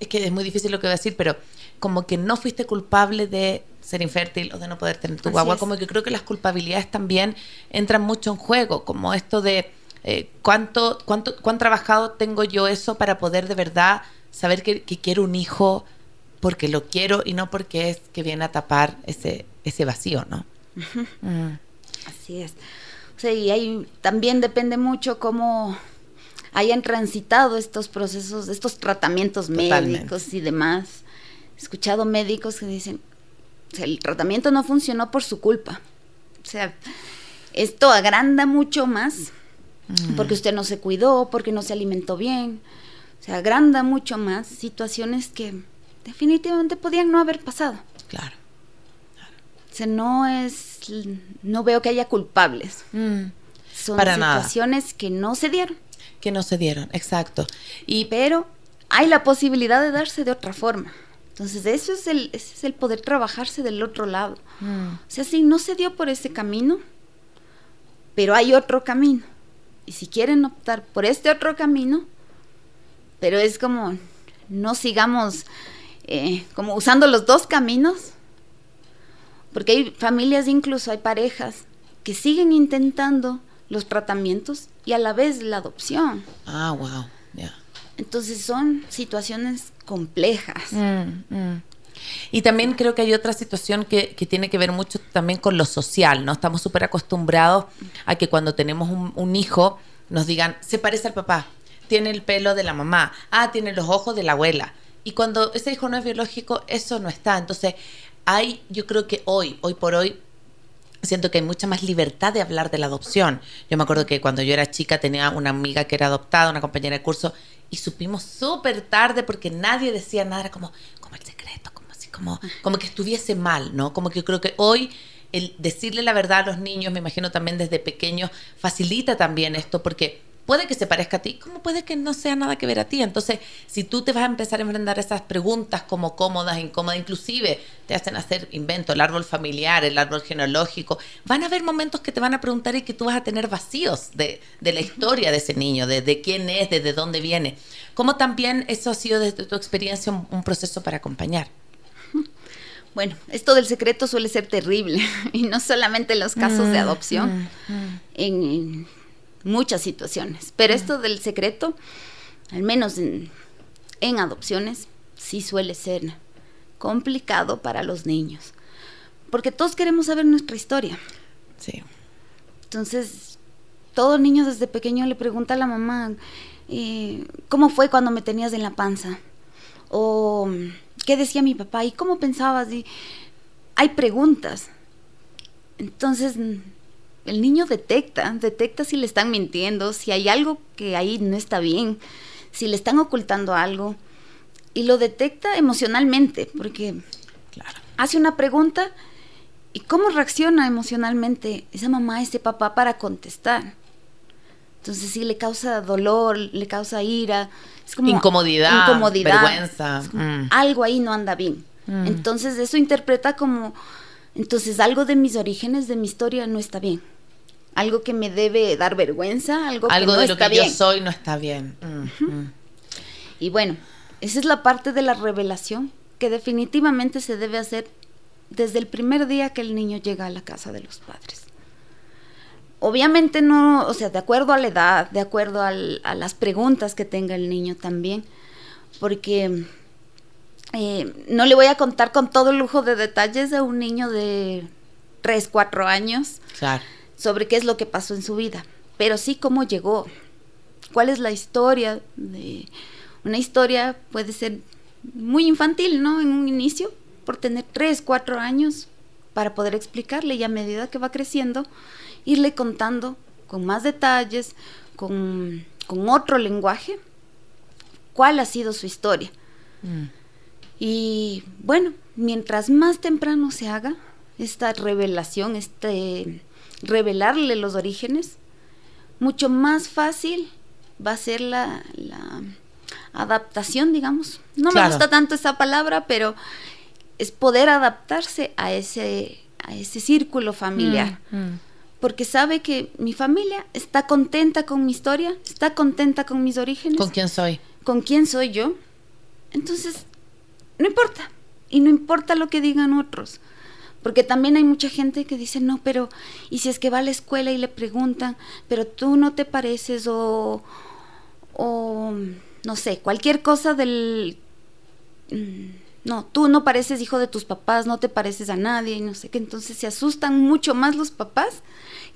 es que es muy difícil lo que voy a decir, pero como que no fuiste culpable de ser infértil o de no poder tener tu guagua, como que creo que las culpabilidades también entran mucho en juego, como esto de eh, cuánto, cuánto, cuán trabajado tengo yo eso para poder de verdad saber que, quiero un hijo porque lo quiero y no porque es que viene a tapar ese, ese vacío, ¿no? Mm. Así es. O y ahí también depende mucho cómo hayan transitado estos procesos, estos tratamientos médicos y demás. He escuchado médicos que dicen, el tratamiento no funcionó por su culpa. O sea, esto agranda mucho más mm. porque usted no se cuidó, porque no se alimentó bien. O sea, agranda mucho más situaciones que definitivamente podían no haber pasado. Claro. O sea, no es, no veo que haya culpables. Mm. Son situaciones que no se dieron. Que no se dieron, exacto. Y pero hay la posibilidad de darse de otra forma. Entonces, eso es el, ese es el poder trabajarse del otro lado. Mm. O sea, si no se dio por ese camino, pero hay otro camino. Y si quieren optar por este otro camino, pero es como, no sigamos eh, como usando los dos caminos, porque hay familias, incluso hay parejas, que siguen intentando los tratamientos y a la vez la adopción. Ah, wow, ya. Entonces son situaciones complejas. Mm, mm. Y también creo que hay otra situación que, tiene que ver mucho también con lo social, ¿no? Estamos súper acostumbrados a que cuando tenemos un, hijo nos digan, se parece al papá, tiene el pelo de la mamá, ah, tiene los ojos de la abuela. Y cuando ese hijo no es biológico, eso no está. Entonces, hay, yo creo que hoy, hoy por hoy, siento que hay mucha más libertad de hablar de la adopción. Yo me acuerdo que cuando yo era chica tenía una amiga que era adoptada, una compañera de curso, y supimos súper tarde porque nadie decía nada, era como, como el secreto, como como, como que estuviese mal, ¿no? Como que yo creo que hoy el decirle la verdad a los niños, me imagino también desde pequeños, facilita también esto porque puede que se parezca a ti, como puede que no sea nada que ver a ti. Entonces, si tú te vas a empezar a enfrentar esas preguntas como cómodas, incómodas, inclusive te hacen hacer invento, el árbol familiar, el árbol genealógico, van a haber momentos que te van a preguntar y que tú vas a tener vacíos de, la historia de ese niño, de, quién es, de, dónde viene. ¿Cómo también eso ha sido desde tu experiencia un, proceso para acompañar? Bueno, esto del secreto suele ser terrible, y no solamente en los casos de mm, adopción. Mm, mm. en muchas situaciones. Pero esto del secreto, al menos en, adopciones, sí suele ser complicado para los niños. Porque todos queremos saber nuestra historia. Sí. Entonces, todo niño desde pequeño le pregunta a la mamá, eh, ¿cómo fue cuando me tenías en la panza? O, ¿qué decía mi papá? ¿Y cómo pensabas? Y hay preguntas. Entonces, el niño detecta, detecta si le están mintiendo, si hay algo que ahí no está bien, si le están ocultando algo. Y lo detecta emocionalmente, porque hace una pregunta y cómo reacciona emocionalmente esa mamá, ese papá para contestar. Entonces sí le causa dolor, le causa ira, es como incomodidad, vergüenza. Mm. Algo ahí no anda bien. Mm. Entonces eso interpreta como entonces algo de mis orígenes, de mi historia no está bien algo que me debe dar vergüenza, algo, que no de lo que yo soy no está bien. Mm, mm. Y bueno, esa es la parte de la revelación que definitivamente se debe hacer desde el primer día que el niño llega a la casa de los padres. Obviamente no, o sea, de acuerdo a la edad, de acuerdo a las preguntas que tenga el niño también, porque eh, no le voy a contar con todo el lujo de detalles de un niño de 3, 4 años. Claro sobre qué es lo que pasó en su vida, pero sí cómo llegó, cuál es la historia de una historia puede ser muy infantil, ¿no? En un inicio, por tener tres, cuatro años, para poder explicarle y a medida que va creciendo, irle contando con más detalles, con, otro lenguaje, cuál ha sido su historia. Mm. Y bueno, mientras más temprano se haga esta revelación, este revelarle los orígenes, mucho más fácil va a ser la, adaptación, digamos. No me gusta tanto esa palabra, pero es poder adaptarse a ese, a ese círculo familiar. Mm, mm. Porque sabe que mi familia está contenta con mi historia, está contenta con mis orígenes. ¿Con quién soy? Con quién soy yo. Entonces, no importa. Y no importa lo que digan otros. Porque también hay mucha gente que dice, no, pero, y si es que va a la escuela y le preguntan, pero tú no te pareces o, o no sé, cualquier cosa del... Mm, no, tú no pareces hijo de tus papás, no te pareces a nadie, y no sé qué. Entonces se asustan mucho más los papás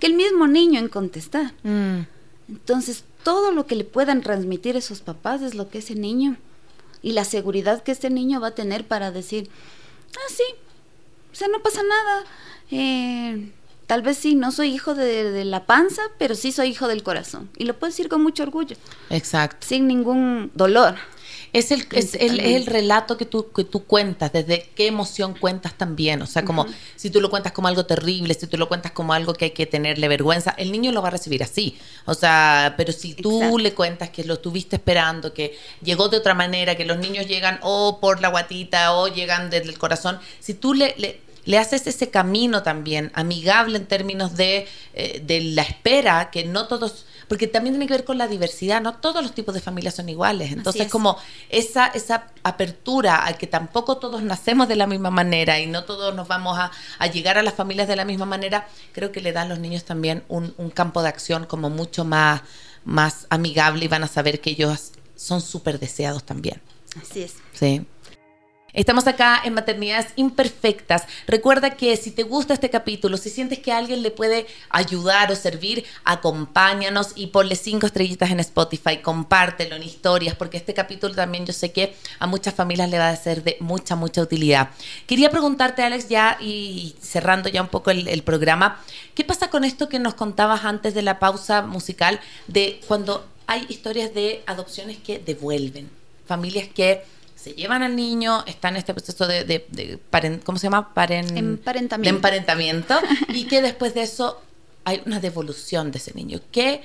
que el mismo niño en contestar. Mm. Entonces, todo lo que le puedan transmitir esos papás es lo que ese niño y la seguridad que este niño va a tener para decir, ah, sí, o sea, no pasa nada. Eh, tal vez sí, no soy hijo de, de, la panza, pero sí soy hijo del corazón. Y lo puedo decir con mucho orgullo. Exacto. Sin ningún dolor. Es el, es el, es el, relato que tú, que tú cuentas, desde qué emoción cuentas también. O sea, como si tú lo cuentas como algo terrible, si tú lo cuentas como algo que hay que tenerle vergüenza, el niño lo va a recibir así. O sea, pero si tú le cuentas que lo estuviste esperando, que llegó de otra manera, que los niños llegan o por la guatita o llegan desde el corazón, si tú le, le le haces ese camino también amigable en términos de, eh, de la espera, que no todos, porque también tiene que ver con la diversidad, no todos los tipos de familias son iguales. Entonces, como esa, esa apertura a que tampoco todos nacemos de la misma manera y no todos nos vamos a, a llegar a las familias de la misma manera, creo que le da a los niños también un, un campo de acción como mucho más, más amigable y van a saber que ellos son súper deseados también. Así es. Sí. Estamos acá en Maternidades Imperfectas. Recuerda que si te gusta este capítulo, si sientes que alguien le puede ayudar o servir, acompáñanos y ponle cinco estrellitas en Spotify, compártelo en historias, porque este capítulo también yo sé que a muchas familias le va a ser de mucha, mucha utilidad. Quería preguntarte, Alex, ya y cerrando ya un poco el, el programa, ¿qué pasa con esto que nos contabas antes de la pausa musical de cuando hay historias de adopciones que devuelven? Familias que se llevan al niño, está en este proceso de, de, ¿cómo se llama? Paren, emparentamiento. De emparentamiento y que después de eso hay una devolución de ese niño. ¿Qué,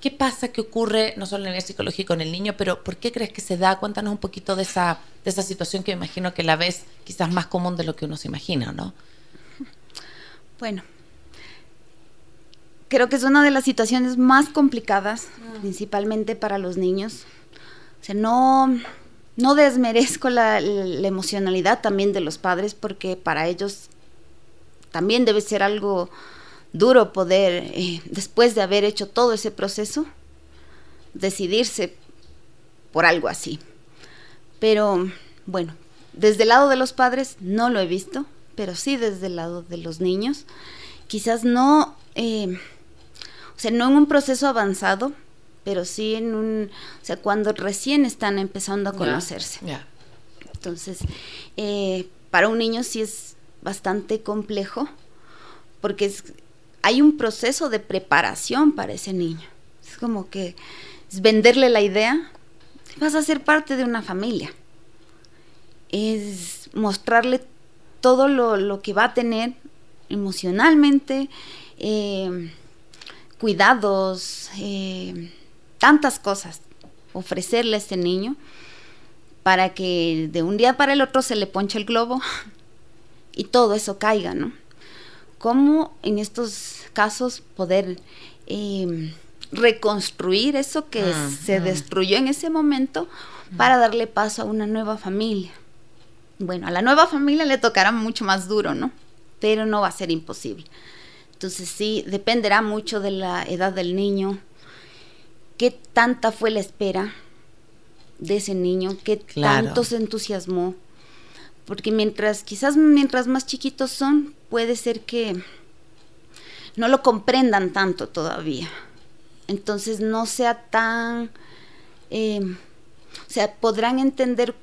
¿Qué pasa? ¿Qué ocurre no solo en el nivel psicológico con el niño, pero por qué crees que se da? Cuéntanos un poquito de esa, de esa situación que me imagino que la ves quizás más común de lo que uno se imagina, ¿no? Bueno, creo que es una de las situaciones más complicadas, mm. principalmente para los niños. O sea, no no desmerezco la, emocionalidad también de los padres porque para ellos también debe ser algo duro poder, eh, después de haber hecho todo ese proceso, decidirse por algo así. Pero bueno, desde el lado de los padres no lo he visto, pero sí desde el lado de los niños. Quizás no, eh, o sea, no en un proceso avanzado, pero sí en un, o sea, cuando recién están empezando a conocerse. Entonces, eh, para un niño sí es bastante complejo, porque es, hay un proceso de preparación para ese niño. Es como que es venderle la idea, vas a ser parte de una familia. Es mostrarle todo lo, lo que va a tener emocionalmente, eh, cuidados, eh, tantas cosas ofrecerle a este niño para que de un día para el otro se le ponche el globo y todo eso caiga, ¿no? ¿Cómo en estos casos poder em, reconstruir eso que se destruyó en ese momento para darle paso a una nueva familia? Bueno, a la nueva familia le tocará mucho más duro, ¿no? Pero no va a ser imposible. Entonces sí, dependerá mucho de la edad del niño, qué tanta fue la espera de ese niño, qué tanto se entusiasmó. Porque mientras, quizás mientras más chiquitos son, puede ser que no lo comprendan tanto todavía. Entonces no sea tan... Eh, o sea, podrán entender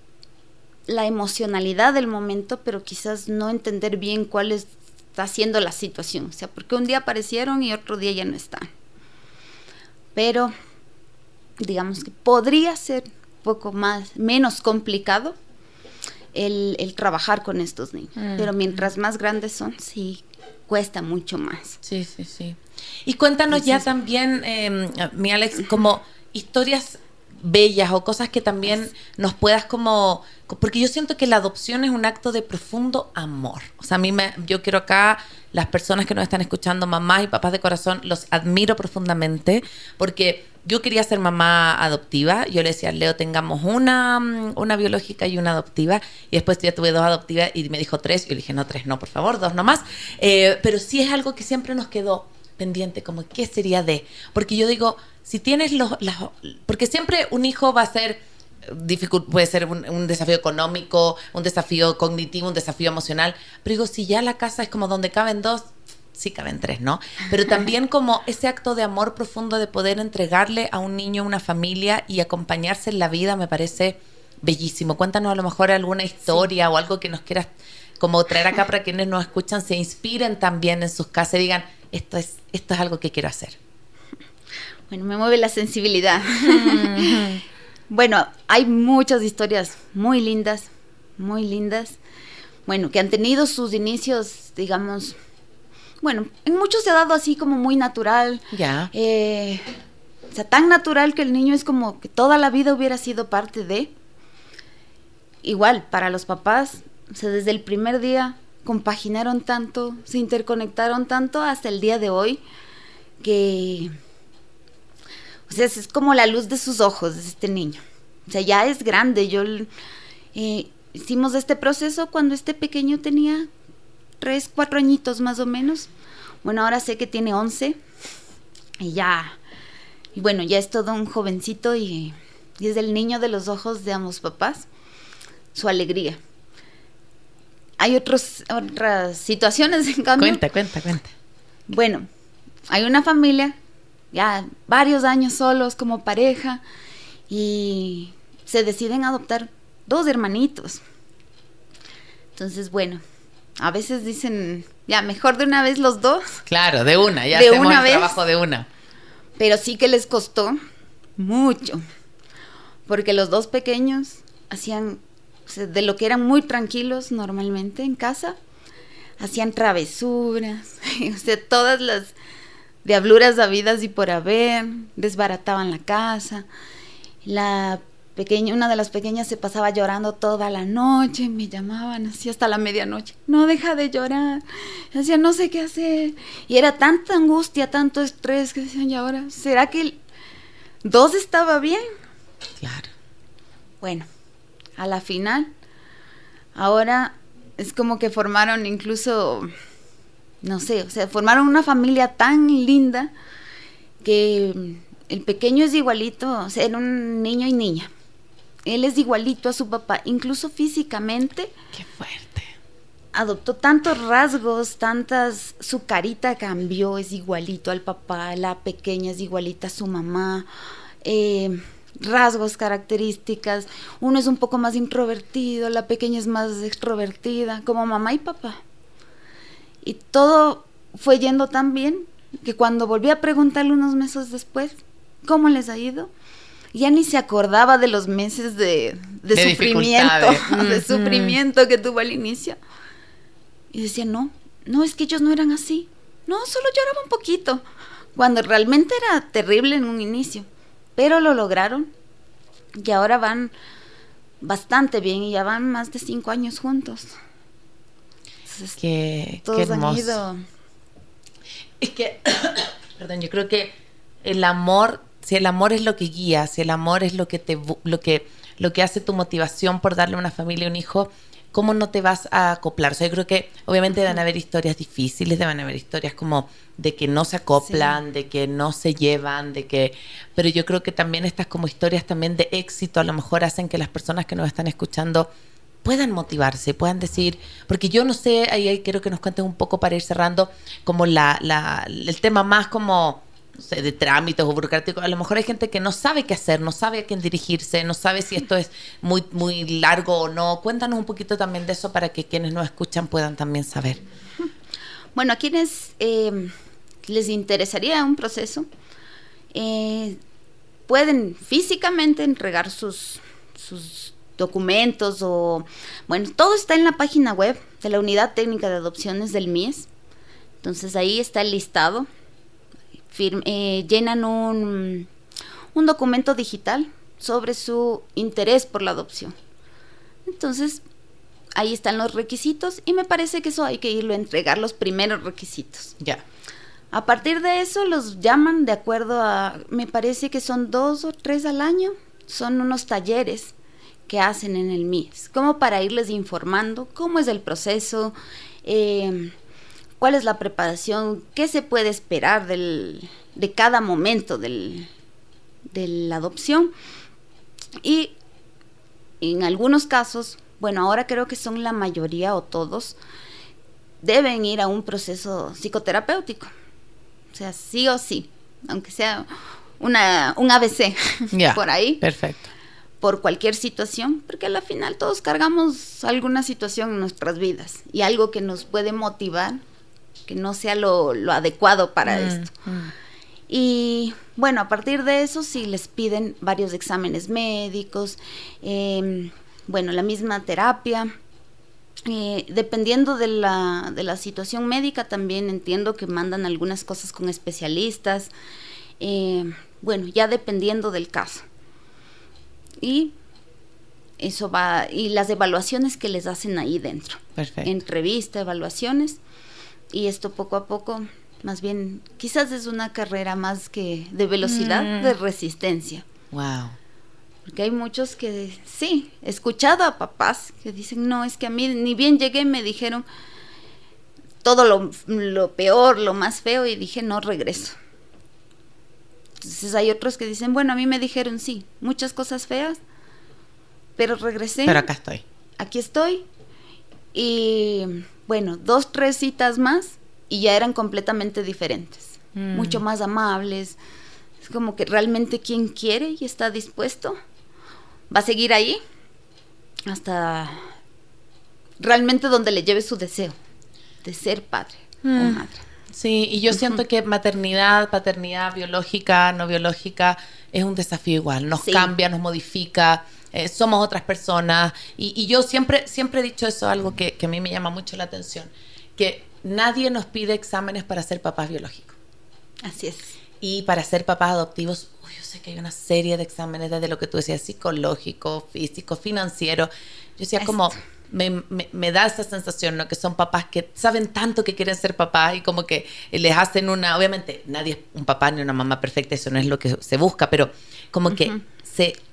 la emocionalidad del momento, pero quizás no entender bien cuál está siendo la situación. O sea, porque un día aparecieron y otro día ya no están. Pero digamos que podría ser un poco más, menos complicado el, trabajar con estos niños. Mm. Pero mientras más grandes son, sí, cuesta mucho más. Sí, sí, sí. Y cuéntanos ya también, eh, mi Alex, como historias bellas o cosas que también nos puedas como porque yo siento que la adopción es un acto de profundo amor. O sea, a mí me yo quiero acá las personas que nos están escuchando, mamás y papás de corazón, los admiro profundamente porque yo quería ser mamá adoptiva. Yo le decía, Leo, tengamos una, mm, una biológica y una adoptiva. Y después ya tuve dos adoptivas y me dijo tres. Y yo le dije, no, tres, no, por favor, dos nomás. Eh, pero sí es algo que siempre nos quedó pendiente, como qué sería de. Porque yo digo, si tienes los, porque siempre un hijo va a ser difícil, puede ser un, desafío económico, un desafío cognitivo, un desafío emocional, pero digo, si ya la casa es como donde caben dos, sí caben tres, ¿no? Pero también como ese acto de amor profundo de poder entregarle a un niño una familia y acompañarse en la vida me parece bellísimo. Cuéntanos a lo mejor alguna historia o algo que nos quieras como traer acá para quienes nos escuchan se inspiren también en sus casas y digan, esto es, esto es algo que quiero hacer. Bueno, me mueve la sensibilidad. bueno, hay muchas historias muy lindas, muy lindas. Bueno, que han tenido sus inicios, digamos, bueno, en muchos se ha dado así como muy natural. Ya. Eh, o sea, tan natural que el niño es como que toda la vida hubiera sido parte de. Igual, para los papás, o sea, desde el primer día compaginaron tanto, se interconectaron tanto hasta el día de hoy que o sea, es como la luz de sus ojos de este niño. O sea, ya es grande. Yo eh, hicimos este proceso cuando este pequeño tenía tres, cuatro añitos más o menos. Bueno, ahora sé que tiene once. Y ya, y bueno, ya es todo un jovencito y, y es el niño de los ojos de ambos papás. Su alegría hay otros, otras situaciones, en cambio. Cuenta, cuenta, cuenta. Bueno, hay una familia, ya varios años solos como pareja, y se deciden adoptar dos hermanitos. Entonces, bueno, a veces dicen, ya, mejor de una vez los dos. Claro, de una, ya de hacemos una el trabajo de una. Pero sí que les costó mucho, porque los dos pequeños hacían de lo que eran muy tranquilos normalmente en casa, hacían travesuras, o sea, todas las diabluras habidas y por haber, desbarataban la casa. La pequeña, una de las pequeñas se pasaba llorando toda la noche, me llamaban así hasta la medianoche, no deja de llorar, decía no sé qué hacer, y era tanta angustia, tanto estrés que decían, y ahora, ¿será que el dos estaba bien? Claro. Bueno, a la final. Ahora es como que formaron incluso, no sé, o sea, formaron una familia tan linda que el pequeño es igualito, o sea, era un niño y niña. Él es igualito a su papá, incluso físicamente. Qué fuerte. Adoptó tantos rasgos, tantas, su carita cambió, es igualito al papá, la pequeña es igualita a su mamá. Eh, rasgos, características. Uno es un poco más introvertido, la pequeña es más extrovertida, como mamá y papá. Y todo fue yendo tan bien que cuando volví a preguntarle unos meses después cómo les ha ido, ya ni se acordaba de los meses de, sufrimiento, de sufrimiento que tuvo al inicio. Y decía, no, no, es que ellos no eran así. No, solo lloraba un poquito, cuando realmente era terrible en un inicio pero lo lograron y ahora van bastante bien y ya van más de cinco años juntos. Entonces, qué, todos han ido. Es que, perdón, yo creo que el amor, si el amor es lo que guía, si el amor es lo que te, lo que, lo que hace tu motivación por darle a una familia un hijo, ¿cómo no te vas a acoplar? O sea, yo creo que obviamente deben haber historias difíciles, deben haber historias como de que no se acoplan, de que no se llevan, de que... Pero yo creo que también estas como historias también de éxito a lo mejor hacen que las personas que nos están escuchando puedan motivarse, puedan decir, porque yo no sé, ahí, quiero que nos cuenten un poco para ir cerrando, como la, la, el tema más como de trámites o burocráticos, a lo mejor hay gente que no sabe qué hacer, no sabe a quién dirigirse, no sabe si esto es muy, muy largo o no. Cuéntanos un poquito también de eso para que quienes nos escuchan puedan también saber. Bueno, a quienes eh, les interesaría un proceso, eh, pueden físicamente entregar sus, sus documentos o, bueno, todo está en la página web de la Unidad Técnica de Adopciones del MIES. Entonces ahí está el listado eh, llenan un, un documento digital sobre su interés por la adopción. Entonces, ahí están los requisitos y me parece que eso hay que irlo a entregar los primeros requisitos. Ya. A partir de eso los llaman de acuerdo a, me parece que son dos o tres al año, son unos talleres que hacen en el MIS, como para irles informando cómo es el proceso, eh, cuál es la preparación, qué se puede esperar del, de cada momento del, de la adopción. Y en algunos casos, bueno, ahora creo que son la mayoría o todos, deben ir a un proceso psicoterapéutico. O sea, sí o sí, aunque sea una, un ABC por ahí. Perfecto. Por cualquier situación, porque al final todos cargamos alguna situación en nuestras vidas y algo que nos puede motivar, que no sea lo, adecuado para mm, esto. Mm. Y bueno, a partir de eso sí les piden varios exámenes médicos, em, bueno, la misma terapia. Eh, dependiendo de la, de la situación médica también entiendo que mandan algunas cosas con especialistas. Eh, bueno, ya dependiendo del caso. Y eso va, y las evaluaciones que les hacen ahí dentro. Perfecto. Entrevista, evaluaciones. Y esto poco a poco, más bien, quizás es una carrera más que de velocidad, mm. de resistencia. Wow. Porque hay muchos que, sí, he escuchado a papás que dicen, no, es que a mí ni bien llegué me dijeron todo lo, lo peor, lo más feo, y dije, no, regreso. Entonces hay otros que dicen, bueno, a mí me dijeron sí, muchas cosas feas, pero regresé. Pero acá estoy. Aquí estoy. Y bueno, dos, tres citas más y ya eran completamente diferentes, mm. mucho más amables. Es como que realmente quien quiere y está dispuesto va a seguir ahí hasta realmente donde le lleve su deseo de ser padre o mm. madre. Sí, y yo siento que maternidad, paternidad biológica, no biológica, es un desafío igual. Nos cambia, nos modifica, eh, somos otras personas. Y, yo siempre, siempre he dicho eso, algo que, a mí me llama mucho la atención, que nadie nos pide exámenes para ser papás biológicos. Así es. Y para ser papás adoptivos, yo sé que hay una serie de exámenes desde lo que tú decías, psicológico, físico, financiero. Yo decía como me, da esa sensación, ¿no? Que son papás que saben tanto que quieren ser papás y como que les hacen una, obviamente nadie es un papá ni una mamá perfecta, eso no es lo que se busca, pero como que se, se,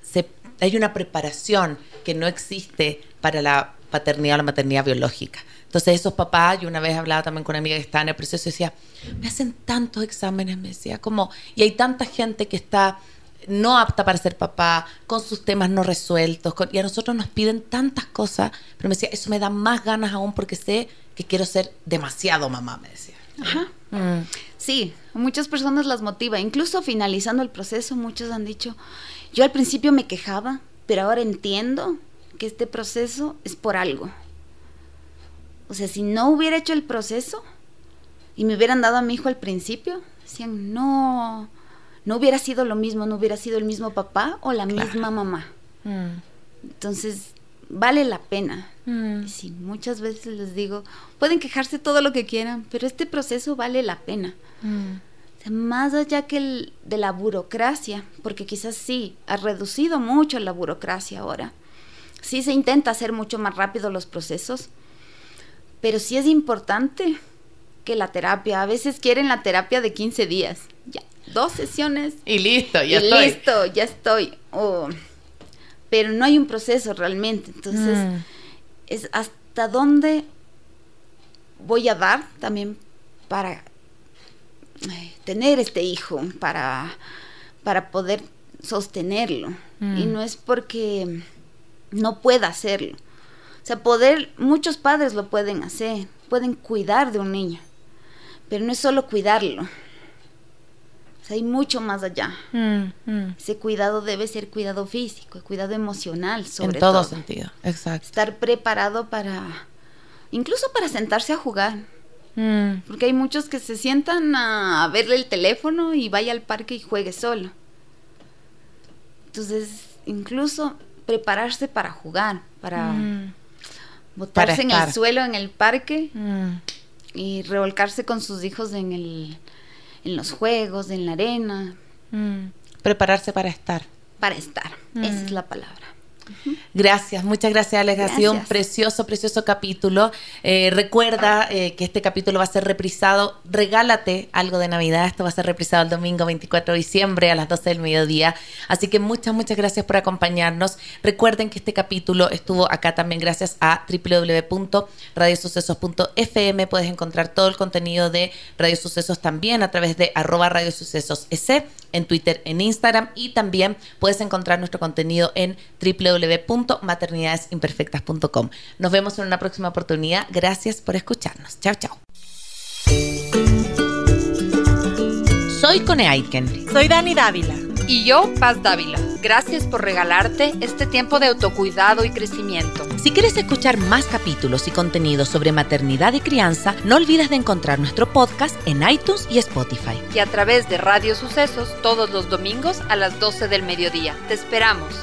hay una preparación que no existe para la paternidad o la maternidad biológica. Entonces esos papás, yo una vez hablaba también con una amiga que está en el proceso, decía, me hacen tantos exámenes, me decía, como, y hay tanta gente que está no apta para ser papá, con sus temas no resueltos, y a nosotros nos piden tantas cosas, pero me decía, eso me da más ganas aún porque sé que quiero ser demasiado mamá, me decía. Ajá. Mm. Sí, muchas personas las motiva, incluso finalizando el proceso, muchos han dicho, yo al principio me quejaba, pero ahora entiendo que este proceso es por algo. O sea, si no hubiera hecho el proceso y me hubieran dado a mi hijo al principio, decían, no, no hubiera sido lo mismo, no hubiera sido el mismo papá o la misma mamá. Mm. Entonces, vale la pena. Mm. Sí, muchas veces les digo, pueden quejarse todo lo que quieran, pero este proceso vale la pena. Mm. Más allá que de la burocracia, porque quizás sí, ha reducido mucho la burocracia ahora. Sí se intenta hacer mucho más rápido los procesos, pero sí es importante que la terapia, a veces quieren la terapia de 15 días. Ya, dos sesiones. Y listo, ya estoy. Listo, ya estoy. Oh, pero no hay un proceso realmente. Entonces, mm. es hasta dónde voy a dar también para tener este hijo, para, para poder sostenerlo. Mm. Y no es porque no pueda hacerlo. O sea, poder, muchos padres lo pueden hacer, pueden cuidar de un niño, pero no es solo cuidarlo, hay mucho más allá. Mm, mm. Ese cuidado debe ser cuidado físico, cuidado emocional, sobre todo. En todo, sentido, exacto. Estar preparado para, incluso para sentarse a jugar. Mm. Porque hay muchos que se sientan a verle el teléfono y vaya al parque y juegue solo. Entonces, incluso prepararse para jugar, para botarse en el suelo en el parque y revolcarse con sus hijos en el en los juegos, en la arena. Mm. Prepararse para estar. para estar. Esa es la palabra. Gracias, muchas gracias Alex. Ha sido un precioso, precioso capítulo. Eh, recuerda eh, que este capítulo va a ser reprisado. Regálate algo de Navidad. Esto va a ser reprisado el domingo 24 de diciembre a las 12 del mediodía. Así que muchas, muchas gracias por acompañarnos. Recuerden que este capítulo estuvo acá también gracias a www.radiosucesos.fm. Puedes encontrar todo el contenido de Radio Sucesos también a través de arroba Radio Sucesos en Twitter, en Instagram y también puedes encontrar nuestro contenido en www.maternidadesimperfectas.com. Nos vemos en una próxima oportunidad. Gracias por escucharnos. Chao, chao. Soy Cone Aiken. Soy Dani Dávila. Y yo, Paz Dávila. Gracias por regalarte este tiempo de autocuidado y crecimiento. Si quieres escuchar más capítulos y contenidos sobre maternidad y crianza, no olvides de encontrar nuestro podcast en iTunes y Spotify. Y a través de Radio Sucesos todos los domingos a las 12 del mediodía. Te esperamos.